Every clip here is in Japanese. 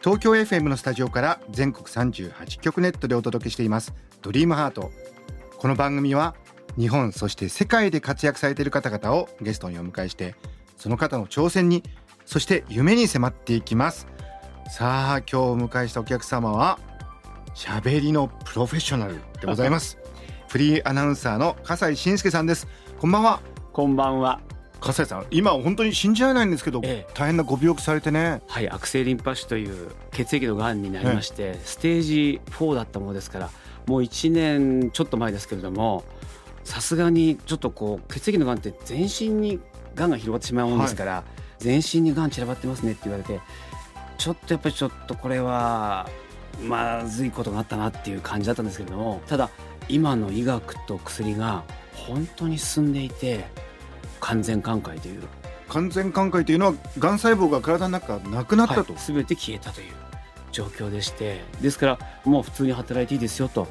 東京 FM のスタジオから全国38局ネットでお届けしています。ドリームハート。この番組は日本そして世界で活躍されている方々をゲストにお迎えしてその方の挑戦にそして夢に迫っていきます。さあ今日お迎えしたお客様は喋りのプロフェッショナルでございます。フリーアナウンサーの笠井信介さんです。こんばんは。こんばんは。笠井さん今本当に信じられないんですけど、ええ。大変なご病気されてね。はい、悪性リンパ腫という血液のがんになりまして、ステージ4だったものですから、もう1年ちょっと前ですけれども、さすがにちょっとこう血液のがんって全身にがんが広がってしまうもんですから、全身にがん散らばってますねって言われて、ちょっとやっぱりちょっとこれはまずいことがあったなっていう感じだったんですけれども、ただ今の医学と薬が本当に進んでいて、完全寛解という。完全寛解というのはがん細胞が体の中なくなったと、はい、全て消えたという状況でして。ですからもう普通に働いていいですよと。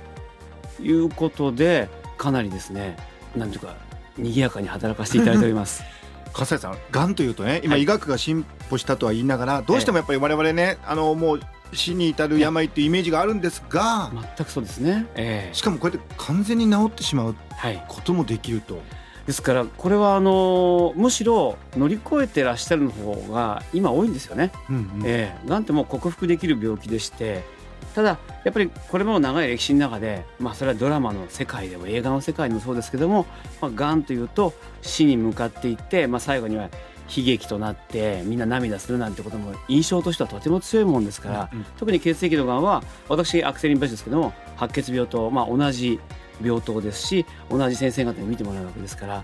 いうことでかなりですねなんていうか賑やかに働かせていただいております。笠井さんがんというとね今はい。医学が進歩したとは言いながら、どうしてもやっぱり我々ねあのもう死に至る病っていうイメージがあるんですが、全くそうですね。ええ。しかもこうやって完全に治ってしまうはい。こともできるとですからこれはあのむしろ乗り越えてらっしゃるの方が今多いんですよね。うんうん。ええ、がんってもう克服できる病気でしてただやっぱりこれも長い歴史の中で、まあ、それはドラマの世界でも映画の世界でもそうですけども、まあ、がんというと死に向かっていって、まあ、最後には悲劇となってみんな涙するなんてことも印象としてはとても強いもんですから、うん特に血液のがんは私悪性リンパ腫ですけども白血病と、まあ、同じ病棟ですし同じ先生方に見てもらうわけですからやっ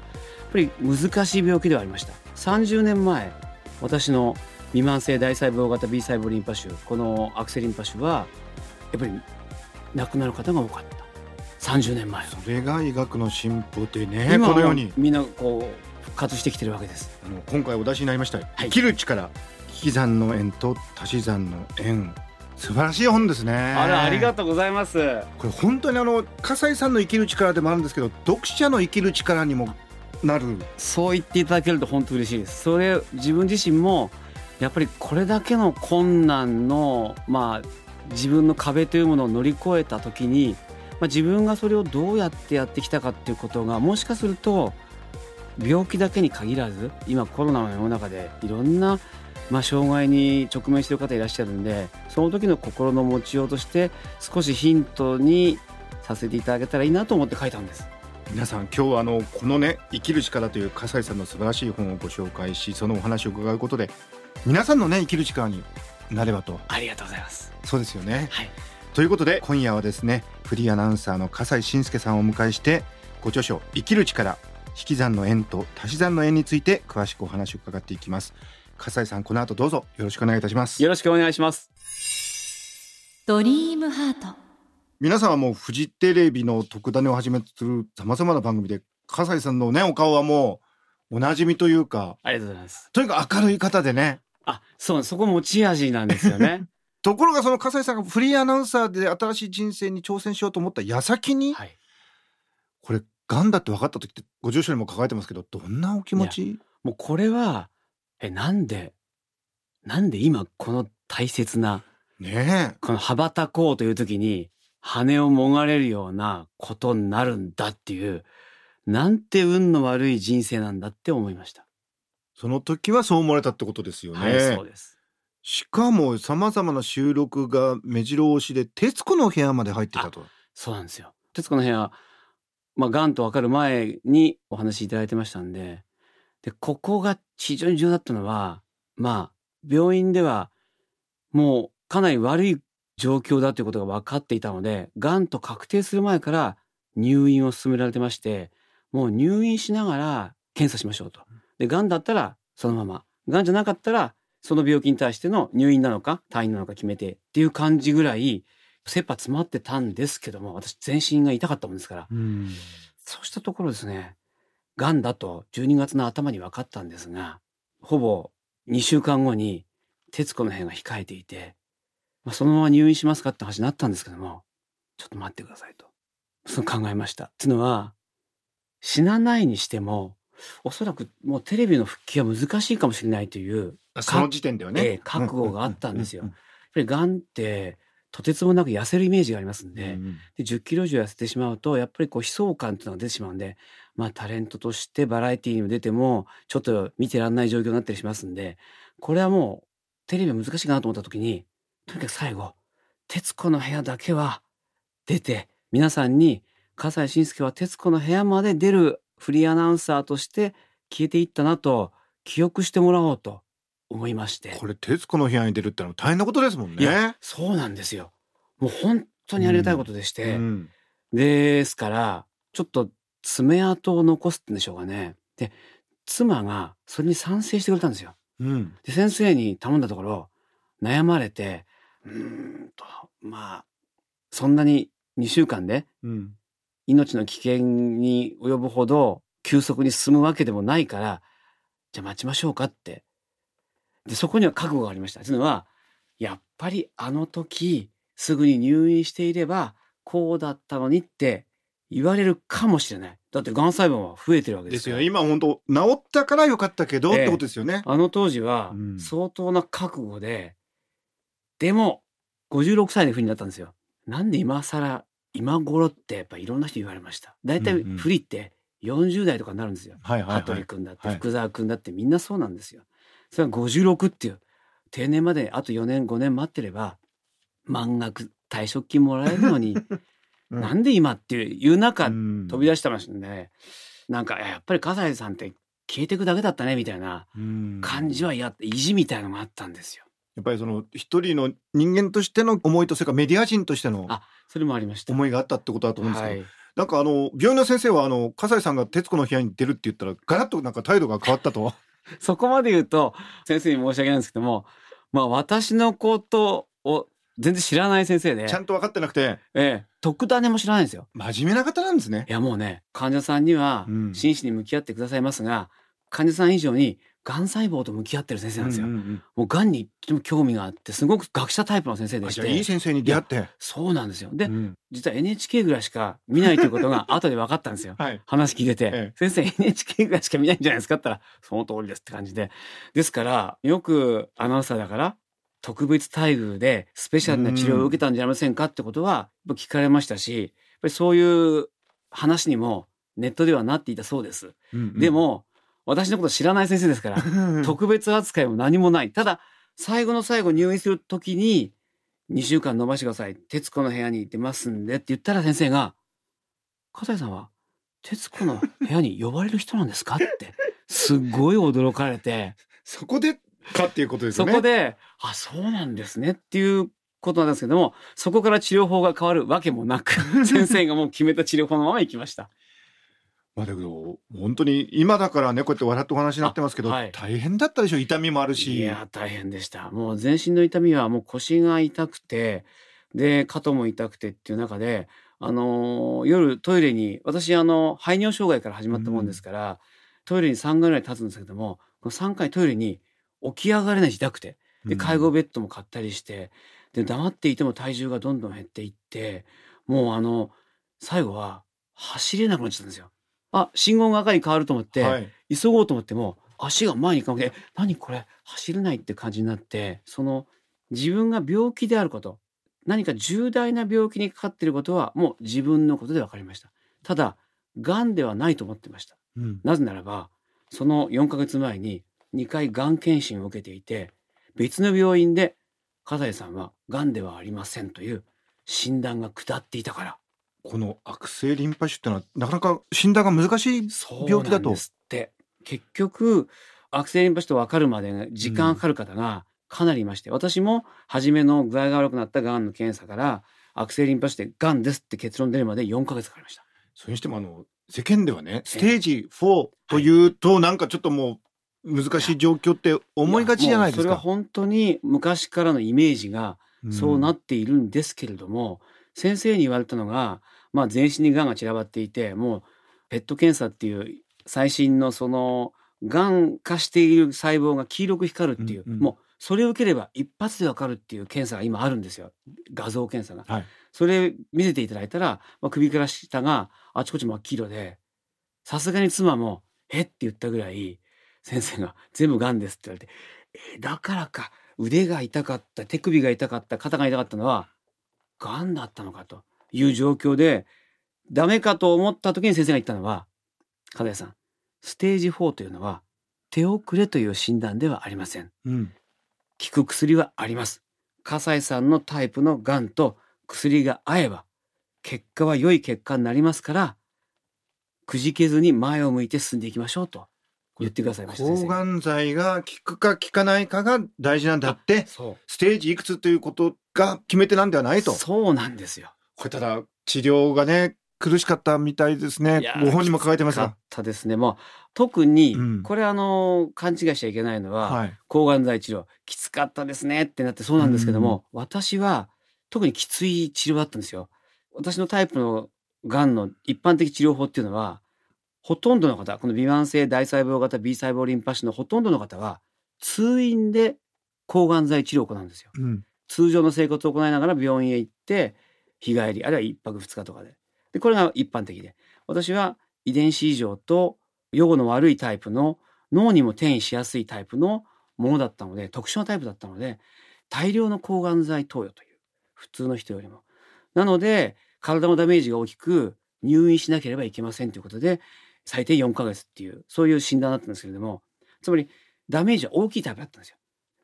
ぱり難しい病気ではありました。30年前私の未満性大細胞型 B 細胞リンパ腫この悪性リンパ腫はやっぱり亡くなる方が多かった。30年前は。それが医学の進歩でねこのように。みんなこう復活してきてるわけです。あの今回お出しになりました、い。生きる力。引き算の円と足し算の円素晴らしい本ですね。あらありがとうございます。これ本当にあの笠井さんの生きる力でもあるんですけど読者の生きる力にもなる。そう言っていただけると本当嬉しいです。それ自分自身もやっぱりこれだけの困難のまあ自分の壁というものを乗り越えた時に、まあ、自分がそれをどうやってやってきたかっていうことがもしかすると病気だけに限らず今コロナの世の中でいろんな、まあ、障害に直面している方いらっしゃるんでその時の心の持ちようとして少しヒントにさせていただけたらいいなと思って書いたんです。皆さん今日はあのこのね生きる力という笠井さんの素晴らしい本をご紹介しそのお話を伺うことで皆さんのね生きる力になればとありがとうございます。そうですよねはいということで今夜はですねフリーアナウンサーの笠井信介さんをお迎えしてご著書生きる力引き算の円と足し算の円について詳しくお話を伺っていきます笠井さんこの後どうぞよろしくお願いいたしますよろしくお願いします。ドリームハート皆さんはもうフジテレビの特ダネをはじめとするさまざまな番組で笠井さんのねお顔はもうおなじみというかありがとうございます。とにかく明るい方でねあ、そう、そこ持ち味なんですよね。ところがその笠井さんがフリーアナウンサーで新しい人生に挑戦しようと思った矢先に、はい。これがんだって分かった時ってご住所にも書かれてますけどどんなお気持ち？もうこれは、え、なんで、なんで今この大切な、ねえこの羽ばたこうという時に、羽をもがれるようなことになるんだっていう、なんて運の悪い人生なんだって思いました。その時はそう思われたってことですよね。はい、そうです。しかも様々な収録が目白押しで、徹子の部屋まで入ってたと。そうなんですよ。徹子の部屋、まあ、がんと分かる前にお話しいただいてましたんで、で、ここが非常に重要だったのは、まあ、病院ではもうかなり悪い状況だということが分かっていたので、がんと確定する前から入院を勧められてまして、もう入院しながら検査しましょうと。で、がんだったらそのまま。がんじゃなかったらその病気に対しての入院なのか退院なのか決めてっていう感じぐらい切羽詰まってたんですけども私全身が痛かったもんですからうんそうしたところですねがんだと12月の頭に分かったんですがほぼ2週間後に徹子の部屋が控えていて、まあ、そのまま入院しますかって話になったんですけどもちょっと待ってくださいと。そう考えました。っていうのは死なないにしてもおそらくもうテレビの復帰は難しいかもしれないというその時点ではね、ええ覚悟があったんですよ。うやっぱりがんってとてつもなく痩せるイメージがありますんで,、うんで10キロ以上痩せてしまうとやっぱりこう悲壮感っていうのが出てしまうんでまあタレントとしてバラエティーにも出てもちょっと見てらんない状況になったりしますんでこれはもうテレビは難しいかなと思った時にとにかく最後『徹子の部屋』だけは出て皆さんに笠西慎介は『徹子の部屋』まで出るフリーアナウンサーとして消えていったなと記憶してもらおうと思いまして。これ徹子の部屋に出るってのは大変なことですもんね。そうなんですよ。もう本当にありがたいことでして、うん。ですからちょっと爪痕を残すってんでしょうかね。で妻がそれに賛成してくれたんですよ。うん。で先生に頼んだところ悩まれてうーんとまあそんなに2週間でうん。命の危険に及ぶほど急速に進むわけでもないからじゃあ待ちましょうかってでそこには覚悟がありましたというのはやっぱりあの時すぐに入院していればこうだったのにって言われるかもしれないだってがん細胞は増えてるわけでからですすよ今本当治ったからよかったけど、ええってことですよね。あの当時はうん相当な覚悟で、でも56歳で不利になったんですよ。なんで今更今頃ってやっぱいろんな人言われました。大体うんうん不利って40代とかになるんですよ。はいはい羽鳥はい。君だってはい福沢君だってみんなそうなんですよ。それは56っていう定年まであと4年5年待ってれば満額退職金もらえるのに、うんなんで今っていう中うん飛び出してましたね。なんかやっぱり笠井さんって消えてくだけだったねみたいなうん感じはやって意地みたいのがあったんですよ。やっぱりその一人の人間としての思いとそれからメディア人としてのあそれもありました。思いがあったってことだと思うんですけど、はい、なんかあの病院の先生はあの笠井さんが徹子の部屋に出るって言ったらガラッとなんか態度が変わったと。そこまで言うと先生に申し訳ないんですけども、まあ私のことを全然知らない先生で、ちゃんと分かってなくてええ、特ダネも知らないんですよ。真面目な方なんですねい。やもうね、患者さんにはうん真摯に向き合ってくださいますが、患者さん以上にがん細胞と向き合ってる先生なんですよ。うんうんうんもうがんにとても興味があって、すごく学者タイプの先生でしあじゃあいいて、先生に出会って。そうなんですよ。で、うん実は NHK ぐらいしか見ないということが 後で分かったんですよ。はい。話聞いてて、え先生 NHK ぐらいしか見ないんじゃないですかって言ったら、その通りですって感じで。ですから、よくアナウンサーだから、特別待遇でスペシャルな治療を受けたんじゃありませんかってことは、聞かれましたし、やっぱりそういう話にもネットではなっていたそうです。うんうんで、も、私のこと知らない先生ですから、特別扱いも何もない。ただ、最後の最後入院するときに、2週間伸ばしてください。徹子の部屋に出ますんでって言ったら先生が、笠井さんは、徹子の部屋に呼ばれる人なんですか？って、すっごい驚かれて、そこでかっていうことですよね。そこで、あ、そうなんですねっていうことなんですけども、そこから治療法が変わるわけもなく、先生がもう決めた治療法のまま行きました。まあだけど本当に今だからねこうやって笑ってお話になってますけど、あはい。大変だったでしょ？痛みもあるし。いや大変でした。もう全身の痛みはもう腰が痛くてで肩も痛くてっていう中であのー夜トイレに私あの排尿障害から始まったもんですから、トイレに3回ぐらい立つんですけどもこの3回トイレに起き上がれないし痛くてで介護ベッドも買ったりしてで黙っていても体重がどんどん減っていってもうあの最後は走れなくなっちゃったんですよ。あ信号が赤に変わると思って、はい。急ごうと思っても足が前に行かなくてえ何これ？走れないって感じになってその自分が病気であること何か重大な病気にかかっていることはもう自分のことで分かりました。ただがんではないと思ってました。うん。なぜならばその4ヶ月前に2回がん検診を受けていて別の病院で笠井さんはがんではありませんという診断が下っていたからこの悪性リンパ腫ってのはなかなか診断が難しい。病気だとって結局悪性リンパ腫と分かるまで時間かかる方がかなりいまして、私も初めの具合が悪くなったがんの検査から悪性リンパ腫でがんですって結論出るまで4ヶ月かかりましたそれにしてもあの世間ではねステージ4というとなんかちょっともう難しい状況って思いがちじゃないですか。それは本当に昔からのイメージがそうなっているんですけれども、先生に言われたのが、まあ、全身にがんが散らばっていてもうペット検査っていう最新のそのがん化している細胞が黄色く光るっていう、うんうんもうそれを受ければ一発でわかるっていう検査が今あるんですよ画像検査が。はいそれ見せていただいたら、まあ、首から下があちこち真っ黄色でさすがに妻も「えっ?」て言ったぐらい先生が「全部がんです」って言われて「えだからか腕が痛かった手首が痛かった肩が痛かったのはがんだったのか」という状況でダメかと思った時に先生が言ったのは「金谷さんステージ4というのは手遅れという診断ではありません」うん効く薬はあります。笠井さんのタイプのがんと薬が合えば、結果は良い結果になりますから、くじけずに前を向いて進んでいきましょうと言ってくださいました。抗がん剤が効くか効かないかが大事なんだってそステージいくつということが決め手なんではなう。いとそうなんですよ。これただ治療がね苦しかったみたいですね。ご本人も抱えてますきつかっがたですね。もう特に、うん。これあの、勘違いしちゃいけないのは、はい。抗がん剤治療。きつかったですねってなってそうなんですけども、私は特にきつい治療だったんですよ。私のタイプのがんの一般的治療法っていうのはほとんどの方この微慢性大細胞型 B 細胞リンパ腫のほとんどの方は通院で抗がん剤治療を行うんですよ。うん。通常の生活を行いながら病院へ行って日帰りあるいは一泊二日とかで。でこれが一般的で。私は遺伝子異常と予後の悪いタイプの脳にも転移しやすいタイプのものだったので特殊なタイプだったので大量の抗がん剤投与という普通の人よりも。なので体のダメージが大きく入院しなければいけませんということで最低4ヶ月っていうそういう診断だったんですけれどもつまりダメージは大きいタイプだったんですよ。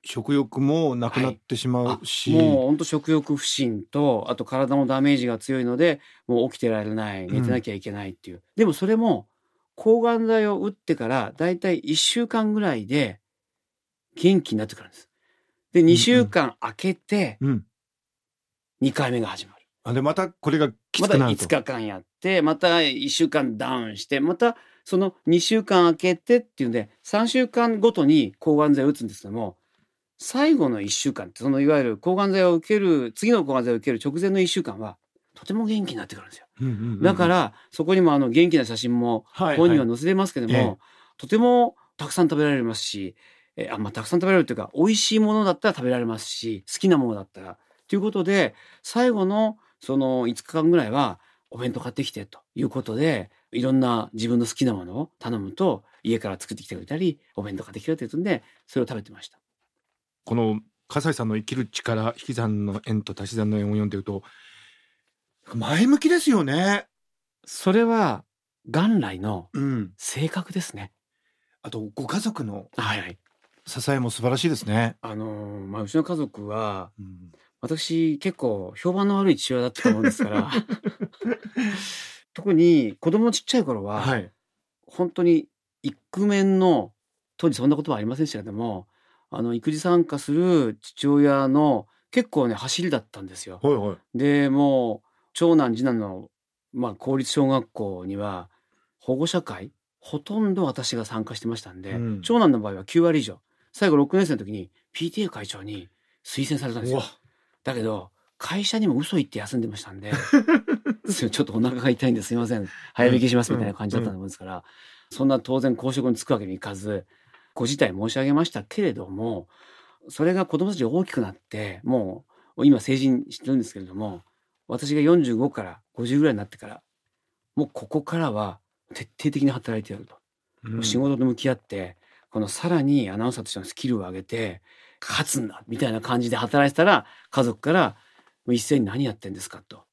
食欲もなくなってしまうし、もう本当食欲不振とあと体のダメージが強いのでもう起きてられない寝てなきゃいけないっていう、でもそれも抗がん剤を打ってからだいたい1週間ぐらいで元気になってくるんです。で2週間空けてうん。2回目が始まる、あでまたこれがきまたつくなると、5日間やってまた1週間ダウンしてまたその2週間空けてっていうんで3週間ごとに抗がん剤を打つんですけども最後の1週間ってそのいわゆる抗がん剤を受ける次の抗がん剤を受ける直前の1週間はとても元気になってくるんですよ。うんうんうんうん。だからそこにもあの元気な写真もはい本人は載せてますけども、ええ。とてもたくさん食べられますし、えあまあ、たくさん食べられるというか美味しいものだったら食べられますし好きなものだったらということで最後のその5日間ぐらいはお弁当買ってきてということでいろんな自分の好きなものを頼むと家から作ってきてくれたりお弁当買ってきてくれたりするんでそれを食べてました。この笠井さんの生きる力引き算の円と足し算の円を読んでると前向きですよね。それは元来のうん。性格ですね。あとご家族のはいはい。支えも素晴らしいですね。あのーまあうちの家族はうん私結構評判の悪い父親だったと思うんですから 特に子供ちっちゃい頃は、はい。本当にイクメンの当時そんなことはありませんでしたけどもあの育児参加する父親の結構ね走りだったんですよ。はいはい。でもう長男次男の、まあ、公立小学校には保護者会ほとんど私が参加してましたんで、うん長男の場合は9割以上最後6年生の時に PTA 会長に推薦されたんですよ。だけど会社にも嘘言って休んでましたんで ちょっとお腹が痛いんですいません早引きしますみたいな感じだったもんですから、そんな当然公職に就くわけにいかずご辞退申し上げましたけれどもそれが子供たちが大きくなってもう今成人してるんですけれども私が45から50ぐらいになってからもうここからは徹底的に働いてやると、うん。仕事と向き合ってこのさらにアナウンサーとしてのスキルを上げて勝つんだみたいな感じで働いてたら家族から一斉に何やってんですかと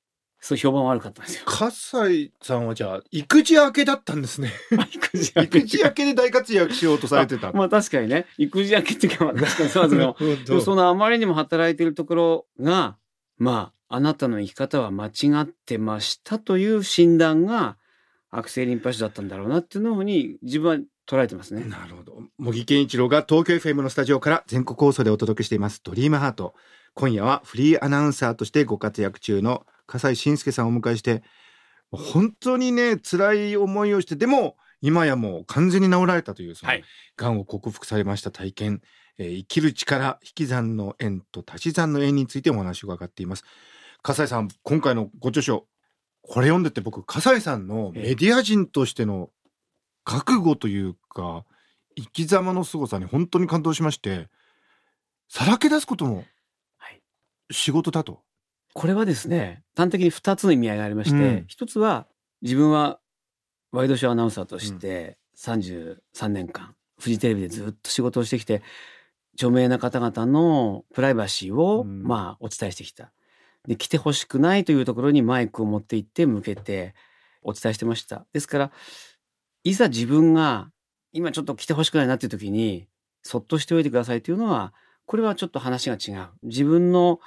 そう評判悪かったんですよ。笠井さんはじゃあ育児明けだったんですね。育児明け育児明けで大活躍しようとされてた。まあ確かにね育児明けっていうかまあ確かにそうなんですけど そのあまりにも働いているところがまああなたの生き方は間違ってましたという診断が悪性リンパ腫だったんだろうなっていうのに自分は捉えてますね。なるほど。茂木健一郎が東京 FM のスタジオから全国放送でお届けしていますドリームハート。今夜はフリーアナウンサーとしてご活躍中の笠井信介さんをお迎えして、本当にね、辛い思いをして、でも今やもう完全に治られたというそのはい。がんを克服されました体験、えー生きる力引き算の縁と足し算の縁についてお話を伺っています。笠井さん今回のご著書これ読んでて僕笠井さんのメディア人としての覚悟というか生き様の凄さに本当に感動しましてさらけ出すこともはい。仕事だと、これはですね端的に2つの意味合いがありまして、うん一つは自分はワイドショーアナウンサーとして33年間フジテレビでずっと仕事をしてきて著名な方々のプライバシーを、うんまあお伝えしてきた。で来てほしくないというところにマイクを持って行って向けてお伝えしてました。ですからいざ自分が今ちょっと来てほしくないなっていう時にそっとしておいてくださいというのはこれはちょっと話が違う。自分の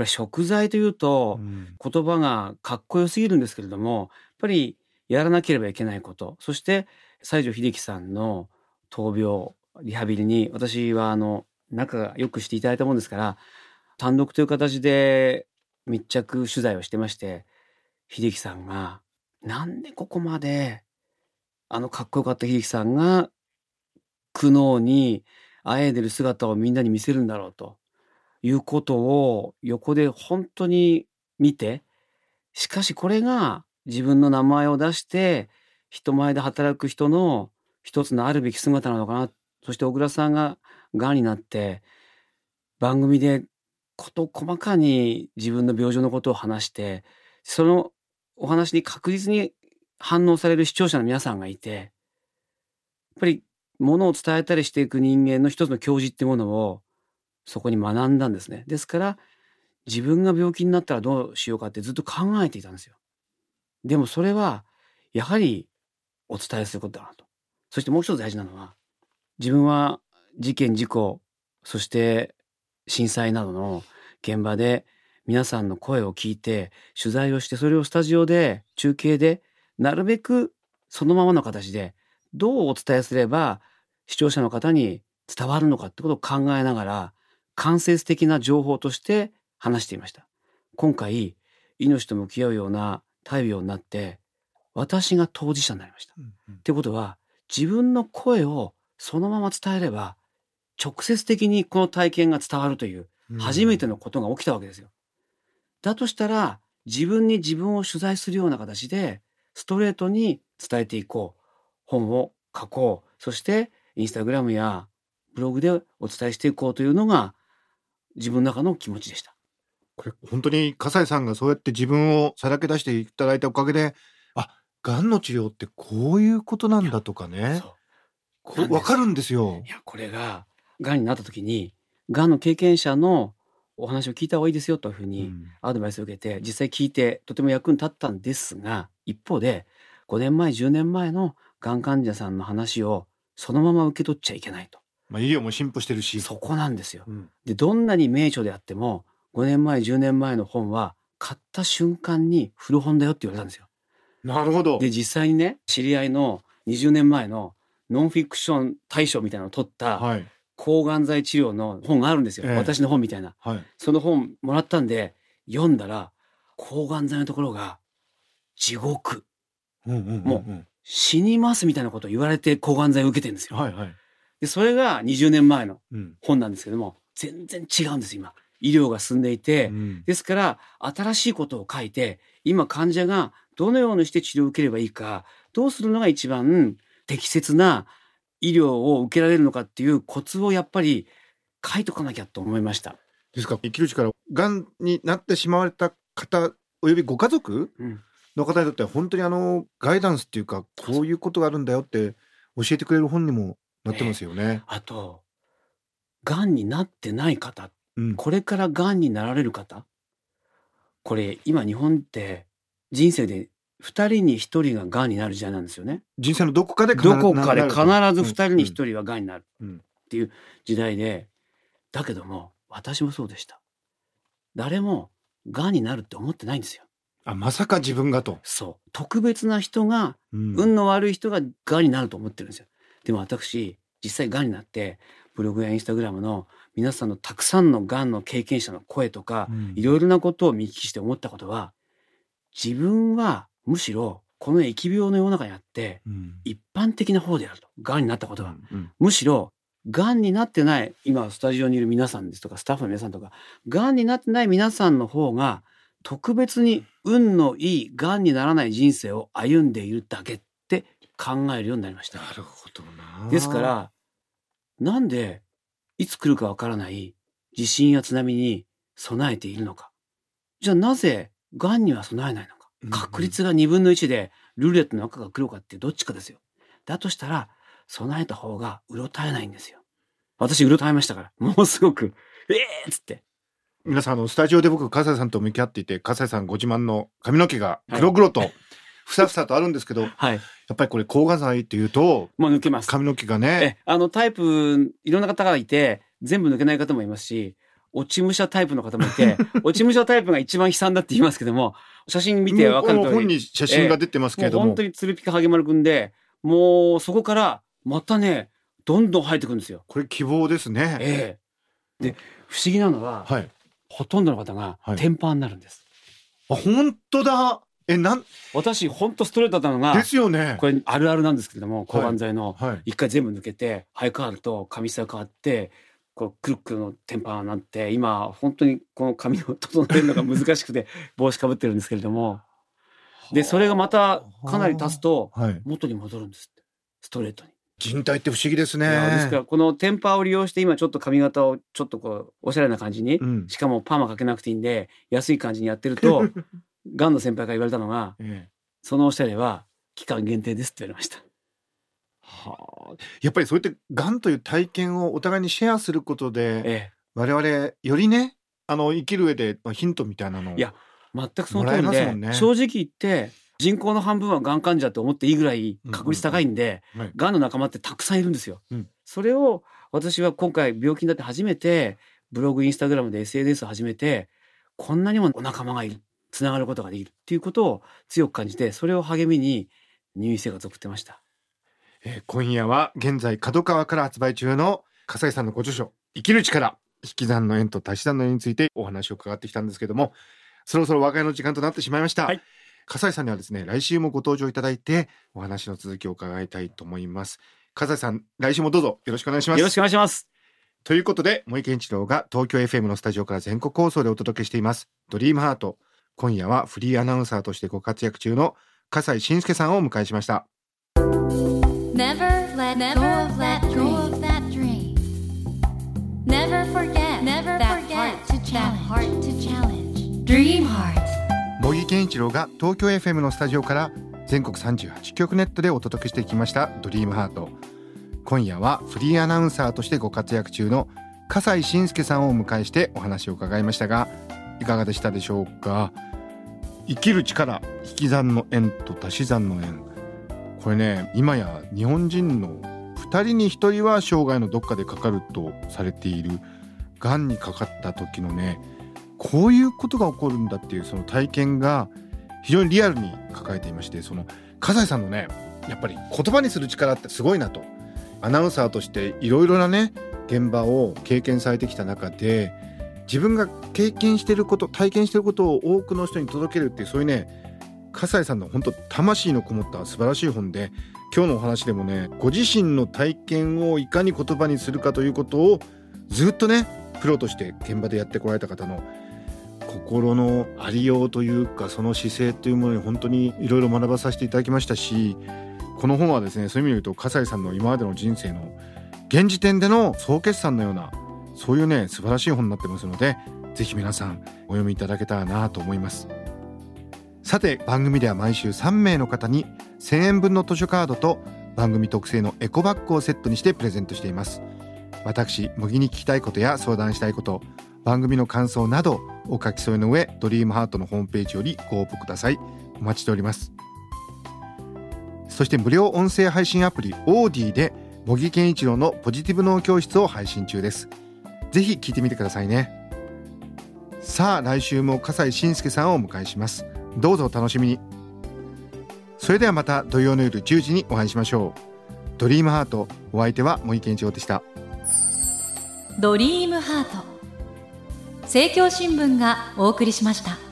これ食材というと、うん。言葉がかっこよすぎるんですけれどもやっぱりやらなければいけないことそして西城秀樹さんの闘病リハビリに私はあの仲がよくしていただいたもんですから単独という形で密着取材をしてまして秀樹さんがなんでここまであのかっこよかった秀樹さんが苦悩にあえいでる姿をみんなに見せるんだろうということを横で本当に見てしかしこれが自分の名前を出して人前で働く人の一つのあるべき姿なのかな。そして小倉さんががんになって番組で事細かに自分の病状のことを話してそのお話に確実に反応される視聴者の皆さんがいてやっぱりものを伝えたりしていく人間の一つの教示ってものをそこに学んだんですね。ですから自分が病気になったらどうしようかってずっと考えていたんですよ。でもそれはやはりお伝えすることだなと。そしてもう一つ大事なのは自分は事件事故そして震災などの現場で皆さんの声を聞いて取材をしてそれをスタジオで中継でなるべくそのままの形でどうお伝えすれば視聴者の方に伝わるのかってことを考えながら間接的な情報として話していました。今回命と向き合うような大病になって私が当事者になりました。ってことは自分の声をそのまま伝えれば直接的にこの体験が伝わるという初めてのことが起きたわけですよ。だとしたら自分に自分を取材するような形でストレートに伝えていこう本を書こうそしてインスタグラムやブログでお伝えしていこうというのが自分の中の気持ちでした。これ本当に笠井さんがそうやって自分をさらけ出していただいたおかげであがんの治療ってこういうことなんだとかね。そう。これ分かるんですよ。い。やこれががんになった時にがんの経験者のお話を聞いた方がいいですよというふうにうん。アドバイスを受けて実際聞いてとても役に立ったんですが一方で5年前10年前のがん患者さんの話をそのまま受け取っちゃいけないとまあ医療も進歩してるし。そこなんですよ。うんでどんなに名著であっても5年前10年前の本は買った瞬間に古本だよって言われたんですよ。なるほど。で実際にね知り合いの20年前のノンフィクション大賞みたいなのを取ったはい抗がん剤治療の本があるんですよ、ええ私の本みたいなはい。その本もらったんで読んだら抗がん剤のところが地獄うんうんうんうんも死にますみたいなことを言われて抗がん剤を受けてるんですよ、はいはい。でそれが20年前のうん。本なんですけども全然違うんです今医療が進んでいて、うんですから新しいことを書いて今患者がどのようにして治療を受ければいいかどうするのが一番適切な医療を受けられるのかっていうコツをやっぱり書いとかなきゃと思いました。ですか？ら生きる力がんになってしまわれた方およびご家族うんの方にとっては本当にあのガイダンスっていうかこういうことがあるんだよって教えてくれる本にもなってますよね。あとがんになってない方うん。これからがんになられる方これ今日本って人生で2人に1人ががんになる時代なんですよね。人生のどこかで必どこかでな必ず2人に1うん人はがんになるうん。っていう時代でだけども私もそうでした。誰もがんになるって思ってないんですよ。あまさか自分がと。そう。特別な人がうん。運の悪い人ががんになると思ってるんですよでも私実際がんになってブログやインスタグラムの皆さんのたくさんのがんの経験者の声とかうん。いろいろなことを見聞きして思ったことは自分はむしろこの疫病の世の中にあってうん。一般的な方であるとがんになったことは、うんむしろがんになってない今スタジオにいる皆さんですとかスタッフの皆さんとかがんになってない皆さんの方が特別に運のいいがんにならない人生を歩んでいるだけ。って考えるようになりました。なるほどな。ですからなんでいつ来るかわからない地震や津波に備えているのか。じゃあなぜがんには備えないのか。うん確率が2分の1でルーレットの赤が黒かってどっちかですよ。だとしたら備えた方がうろたえないんですよ。私うろたえましたから。ものすごくええー、っつって。皆さんあのスタジオで僕笠井さんと向き合っていて笠井さんご自慢の髪の毛が黒々とふさふさとあるんですけど、やはいっぱりこれ抗が剤っていうともう抜けます髪の毛がねえあのタイプいろんな方がいて全部抜けない方もいますし落ち武者タイプの方もいて 落ち武者タイプが一番悲惨だって言いますけども写真見て分かる通り本に写真が出てますけもうれども、本当につるぴかはげまるくんでもうそこからまたねどんどん生えてくるんですよ。これ希望ですね。ええで不思議なのは、はい。ほとんどの方がはい天パになるんです。あ本当だ。えなん私本当ストレートだったのがですよね。これあるあるなんですけれども抗がん剤のはい。一回全部抜けて生え変わると髪質が変わってこうくるくるの天パになって今本当にこの髪を整えるのが難しくて 帽子かぶってるんですけれどもでそれがまたかなり経つとはい。元に戻るんですってストレートに。人体って不思議ですね。ですからこのテンパを利用して今ちょっと髪型をちょっとこうおしゃれな感じに、うん。しかもパーマかけなくていいんで安い感じにやってると がんの先輩から言われたのがええそのおしゃれは期間限定ですって言われました。はあ。やっぱりそうやって癌という体験をお互いにシェアすることで、え我々よりね、あの生きる上でまあヒントみたいなのを。いやえ、全くその通りで、ね正直言って人口の半分はがん患者って思っていいぐらい確率高いんで、はいがんの仲間ってたくさんいるんですよ。うんそれを私は今回病気になって初めてブログインスタグラムで SNS を始めてこんなにもお仲間がいるつながることができるっていうことを強く感じてそれを励みに入院生活を送ってました。えー今夜は現在角川から発売中の笠井さんのご著書「生きる力引き算の縁と足し算の縁」についてお話を伺ってきたんですけどもそろそろ和解の時間となってしまいました、はい。笠井さんにはですね来週もご登場いただいてお話の続きを伺いたいと思います。笠井さん来週もどうぞよろしくお願いします。よろしくお願いします。ということで森健一郎が東京 FM のスタジオから全国放送でお届けしていますドリームハート今夜はフリーアナウンサーとしてご活躍中の笠井信介さんをお迎えしました Never let go of that dream. Never forget Never that heart to challenge. Dream Heart. 茂木健一郎が東京 FM のスタジオから全国38局ネットでお届けしてきました「ドリームハート今夜はフリーアナウンサーとしてご活躍中の笠井信介さんをお迎えしてお話を伺いましたがいかがでしたでしょうか？生きる力引き算の縁と足し算の縁。これね今や日本人の2人に1人は生涯のどっかでかかるとされているがんにかかった時のねこういうことが起こるんだっていうその体験が非常にリアルに抱えていましてその笠井さんのねやっぱり言葉にする力ってすごいなと。アナウンサーとしていろいろなね現場を経験されてきた中で自分が経験してること体験してることを多くの人に届けるっていうそういうね笠井さんの本当魂のこもった素晴らしい本で今日のお話でもねご自身の体験をいかに言葉にするかということをずっとねプロとして現場でやってこられた方の心のありようというかその姿勢というものに本当にいろいろ学ばさせていただきましたしこの本はですねそういう意味で言うと笠井さんの今までの人生の現時点での総決算のようなそういうね素晴らしい本になってますのでぜひ皆さんお読みいただけたらなと思います。さて番組では毎週3名の方に1000円分の図書カードと番組特製のエコバッグをセットにしてプレゼントしています。私模擬に聞きたいことや相談したいこと番組の感想などお書き添えの上ドリームハートのホームページよりご応募ください。お待ちしております。そして無料音声配信アプリオーディで模擬健一郎のポジティブ脳教室を配信中です。ぜひ聞いてみてくださいね。さあ来週も笠井信介さんをお迎えします。どうぞお楽しみに。それではまた土曜の夜10時にお会いしましょう。ドリームハートお相手は森健一郎でした。ドリームハート。政教新聞がお送りしました。